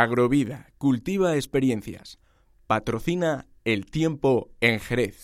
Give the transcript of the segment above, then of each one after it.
Agrovida, cultiva experiencias. Patrocina el tiempo en Jerez.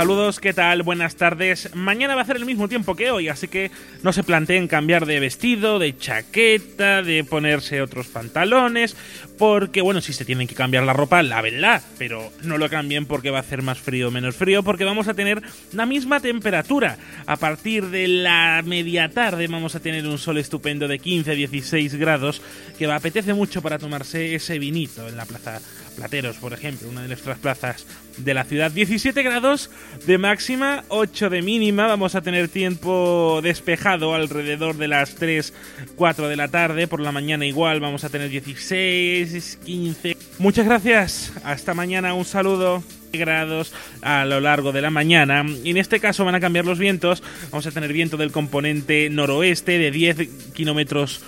Saludos, ¿qué tal? Buenas tardes. Mañana va a hacer el mismo tiempo que hoy, así que no se planteen cambiar de vestido, de chaqueta, de ponerse otros pantalones, porque bueno, si se tienen que cambiar la ropa, lávenla, pero no lo cambien porque va a hacer más frío o menos frío, porque vamos a tener la misma temperatura. A partir de la media tarde vamos a tener un sol estupendo de 15-16 grados, que apetece mucho para tomarse ese vinito en la plaza Plateros, por ejemplo, una de nuestras plazas de la ciudad. 17 grados de máxima, 8 de mínima. Vamos a tener tiempo despejado alrededor de las 3, 4 de la tarde. Por la mañana igual vamos a tener 16, 15. Muchas gracias. Hasta mañana. Un saludo grados a lo largo de la mañana y en este caso van a cambiar los vientos vamos a tener viento del componente noroeste de 10 kilómetros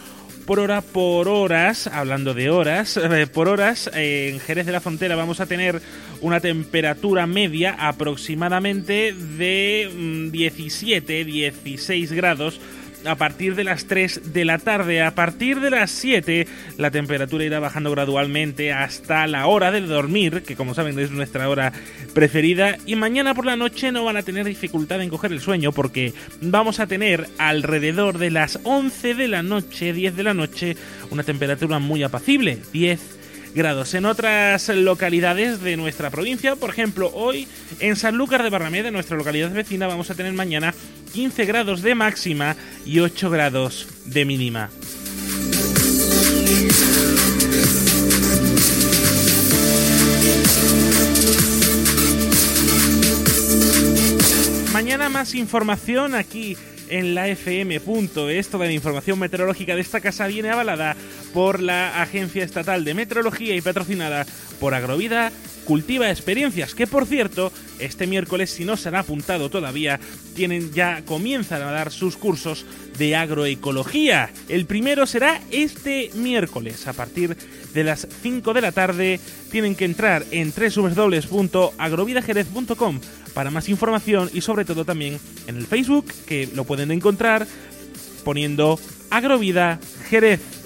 por hora por horas, hablando de horas, eh, por horas, eh, en Jerez de la Frontera vamos a tener una temperatura media aproximadamente de 17, mm, 16 grados a partir de las 3 de la tarde. A partir de las 7 la temperatura irá bajando gradualmente hasta la hora de dormir, que como saben es nuestra hora preferida. Y mañana por la noche no van a tener dificultad en coger el sueño porque vamos a tener alrededor de las 11 de la noche, 10 de la noche, una temperatura muy apacible, 10 grados. En otras localidades de nuestra provincia, por ejemplo, hoy en Sanlúcar de Barrameda, nuestra localidad vecina, vamos a tener mañana 15 grados de máxima y 8 grados de mínima. Mañana más información aquí en la FM.es. Toda la información meteorológica de esta casa viene avalada por la Agencia Estatal de Meteorología y patrocinada por Agrovida Cultiva Experiencias, que por cierto, este miércoles, si no se han apuntado todavía, tienen ya comienzan a dar sus cursos de agroecología. El primero será este miércoles, a partir de las 5 de la tarde. Tienen que entrar en www.agrovidajerez.com para más información y sobre todo también en el Facebook, que lo pueden encontrar poniendo Agrovida Jerez.